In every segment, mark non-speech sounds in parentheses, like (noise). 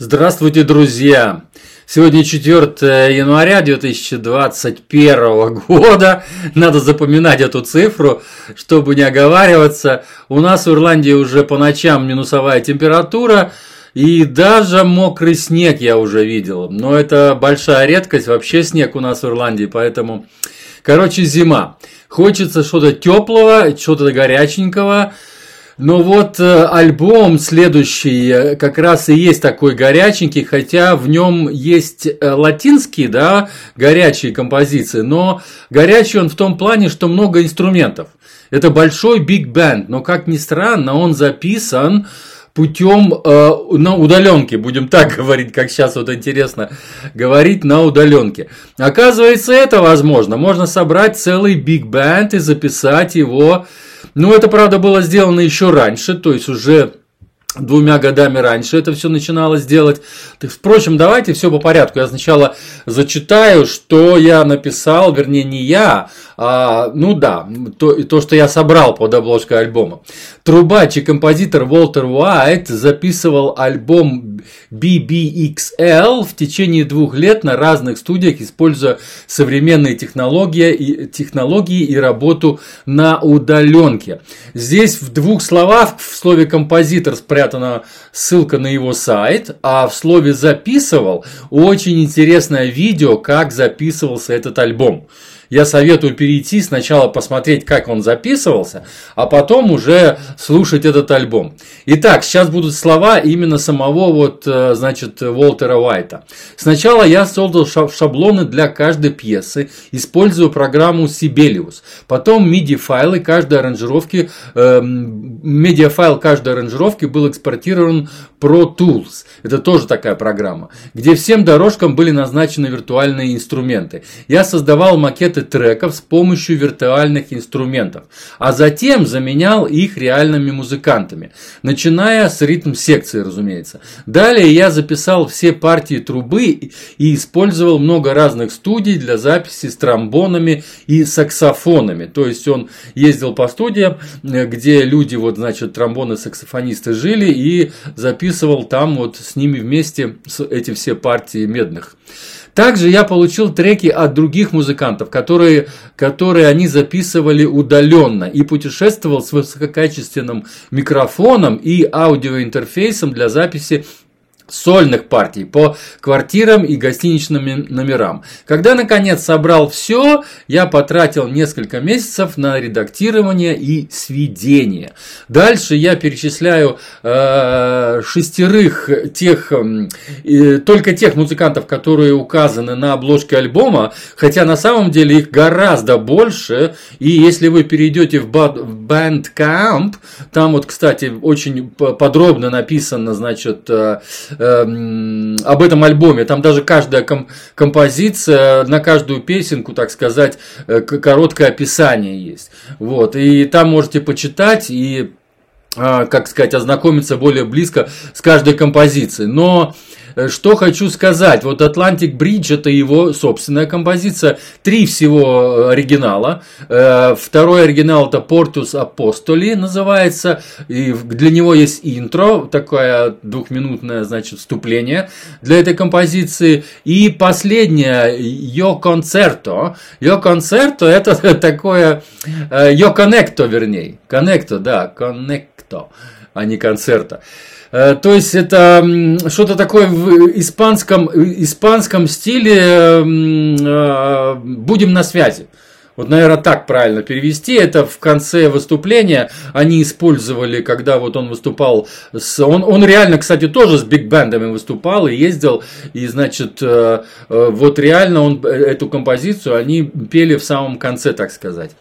Здравствуйте, друзья! Сегодня 4 января 2021 года. Надо запоминать эту цифру, чтобы не оговариваться. У нас в Ирландии уже по ночам минусовая температура. И даже мокрый снег я уже видел. Но это большая редкость. Вообще снег у нас в Ирландии. Поэтому, короче, зима. Хочется что-то теплого, что-то горяченького. Но вот э, альбом следующий э, как раз и есть такой горяченький, хотя в нем есть э, латинские, да, горячие композиции, но горячий он в том плане, что много инструментов. Это большой биг бенд, но как ни странно, он записан путем э, на удаленке, будем (laughs) так говорить, как сейчас вот интересно говорить на удаленке. Оказывается, это возможно. Можно собрать целый биг бенд и записать его ну, это, правда, было сделано еще раньше, то есть уже двумя годами раньше это все начиналось делать. Впрочем, давайте все по порядку. Я сначала зачитаю, что я написал, вернее, не я, а, ну да, то, то, что я собрал под обложкой альбома. Трубач и композитор Уолтер Уайт записывал альбом BBXL в течение двух лет на разных студиях, используя современные технологии и, технологии и работу на удаленке. Здесь в двух словах в слове композитор спрятана ссылка на его сайт, а в слове записывал очень интересное видео, как записывался этот альбом я советую перейти сначала посмотреть, как он записывался, а потом уже слушать этот альбом. Итак, сейчас будут слова именно самого вот, э, значит, Уолтера Уайта. Сначала я создал шаблоны для каждой пьесы, используя программу Sibelius. Потом MIDI-файлы каждой аранжировки, э, медиафайл каждой аранжировки был экспортирован Pro Tools. Это тоже такая программа, где всем дорожкам были назначены виртуальные инструменты. Я создавал макеты треков с помощью виртуальных инструментов, а затем заменял их реальными музыкантами, начиная с ритм-секции, разумеется. Далее я записал все партии трубы и использовал много разных студий для записи с тромбонами и саксофонами. То есть он ездил по студиям, где люди, вот, значит, тромбоны-саксофонисты жили и записывали записывал там вот с ними вместе эти все партии медных. Также я получил треки от других музыкантов, которые, которые они записывали удаленно и путешествовал с высококачественным микрофоном и аудиоинтерфейсом для записи сольных партий по квартирам и гостиничным номерам. Когда наконец собрал все, я потратил несколько месяцев на редактирование и сведение. Дальше я перечисляю э, шестерых тех, э, только тех музыкантов, которые указаны на обложке альбома, хотя на самом деле их гораздо больше. И если вы перейдете в Bandcamp, там вот, кстати, очень подробно написано, значит, э, э, об этом альбоме. Там даже каждая ком- композиция, на каждую песенку, так сказать, э, короткое описание есть. Вот. И там можете почитать и э, как сказать, ознакомиться более близко с каждой композицией. Но что хочу сказать. Вот Atlantic Bridge это его собственная композиция. Три всего э, оригинала. Э, второй оригинал это Portus Apostoli называется. И для него есть интро, такое двухминутное, значит, вступление для этой композиции. И последнее, Yo Concerto. Yo Concerto это (laughs) такое, Yo Connecto, вернее. Connecto, да, Connecto, а не концерта. Э, то есть это что-то такое в испанском, испанском стиле э, «будем на связи». Вот, наверное, так правильно перевести. Это в конце выступления они использовали, когда вот он выступал с... Он, он реально, кстати, тоже с биг-бендами выступал и ездил. И, значит, э, вот реально он эту композицию они пели в самом конце, так сказать.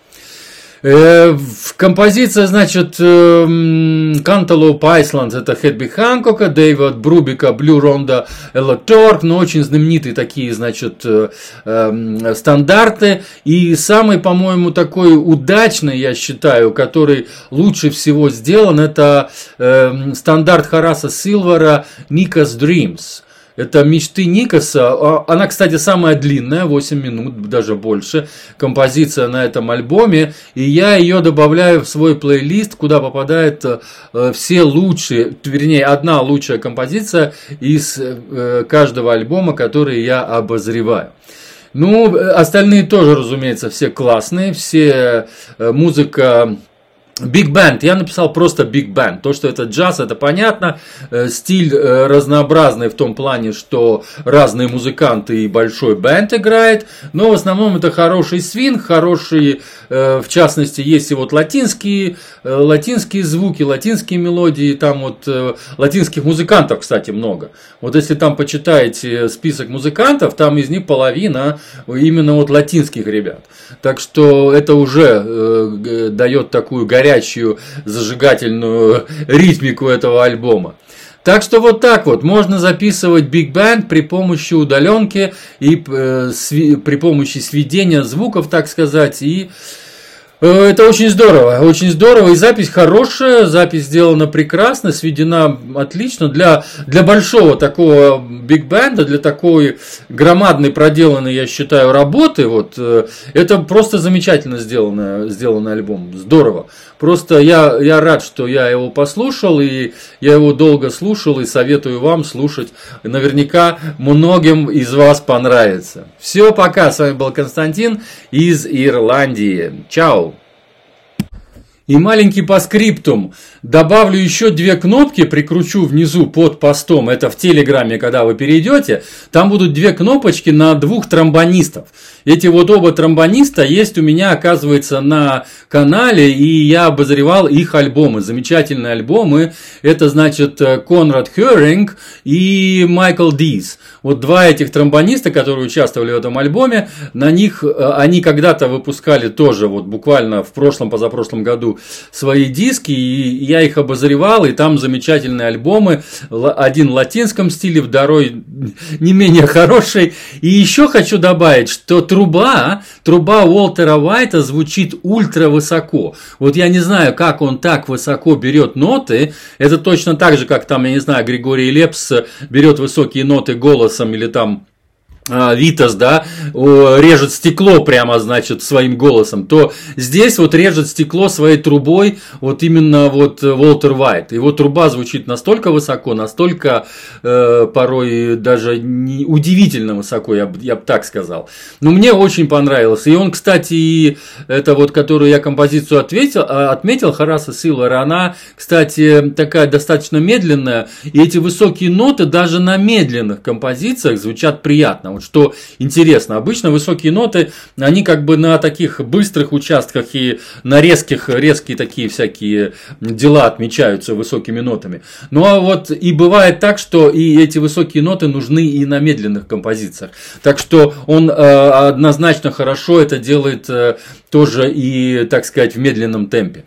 Э, композиция, значит, Cantaloupe Islands это Хэтби Ханкока, Дэвид Брубика, Блю Ронда, Элла Торк, но очень знаменитые такие, значит, э, эм, стандарты. И самый, по-моему, такой удачный, я считаю, который лучше всего сделан, это эм, стандарт Хараса Силвера Никас Dreams. Это «Мечты Никаса». А, она, кстати, самая длинная, 8 минут, даже больше. Композиция на этом альбоме. И я ее добавляю в свой плейлист, куда попадают э, все лучшие, вернее, одна лучшая композиция из э, каждого альбома, который я обозреваю. Ну, остальные тоже, разумеется, все классные, все э, музыка Big Band, я написал просто Big Band. То, что это джаз, это понятно. Э, стиль э, разнообразный в том плане, что разные музыканты и большой band играет. Но в основном это хороший свинг, хороший, э, в частности, есть и вот латинские, латинские звуки, латинские мелодии. Там вот латинских музыкантов, кстати, много. Вот если там почитаете список музыкантов, там из них половина именно вот латинских ребят. Так что это уже дает такую горячую горячую зажигательную ритмику этого альбома. Так что вот так вот можно записывать биг бенд при помощи удаленки и э, сви, при помощи сведения звуков, так сказать, и Э, это очень здорово, очень здорово. И запись хорошая, запись сделана прекрасно, сведена отлично. Для, для большого такого биг-бенда, для такой громадной проделанной, я считаю, работы, вот, э, это просто замечательно сделано, сделанный альбом. Здорово. Просто я, я рад, что я его послушал, и я его долго слушал, и советую вам слушать. Наверняка многим из вас понравится. Все, пока. С вами был Константин из Ирландии. Чао. И маленький по скриптум. Добавлю еще две кнопки, прикручу внизу под постом. Это в Телеграме, когда вы перейдете. Там будут две кнопочки на двух тромбонистов. Эти вот оба тромбониста есть у меня, оказывается, на канале. И я обозревал их альбомы. Замечательные альбомы. Это, значит, Конрад Херинг и Майкл Диз. Вот два этих тромбониста, которые участвовали в этом альбоме, на них э, они когда-то выпускали тоже, вот буквально в прошлом, позапрошлом году свои диски, и я их обозревал, и там замечательные альбомы, один в латинском стиле, второй не менее хороший. И еще хочу добавить, что труба, труба Уолтера Уайта звучит ультра высоко. Вот я не знаю, как он так высоко берет ноты, это точно так же, как там, я не знаю, Григорий Лепс берет высокие ноты голосом или там Витас, да, режет стекло прямо, значит, своим голосом, то здесь вот режет стекло своей трубой вот именно вот Уолтер Вайт. Его труба звучит настолько высоко, настолько э, порой даже не, удивительно высоко, я, я бы так сказал. Но мне очень понравилось. И он, кстати, и это вот, которую я композицию ответил, а, отметил, Хараса Силвера, она, кстати, такая достаточно медленная, и эти высокие ноты даже на медленных композициях звучат приятно. Вот что интересно, обычно высокие ноты, они как бы на таких быстрых участках и на резких, резкие такие всякие дела отмечаются высокими нотами. Ну а вот и бывает так, что и эти высокие ноты нужны и на медленных композициях. Так что он э, однозначно хорошо это делает э, тоже и, так сказать, в медленном темпе.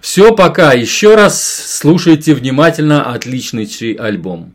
Все, пока. Еще раз слушайте внимательно отличный альбом.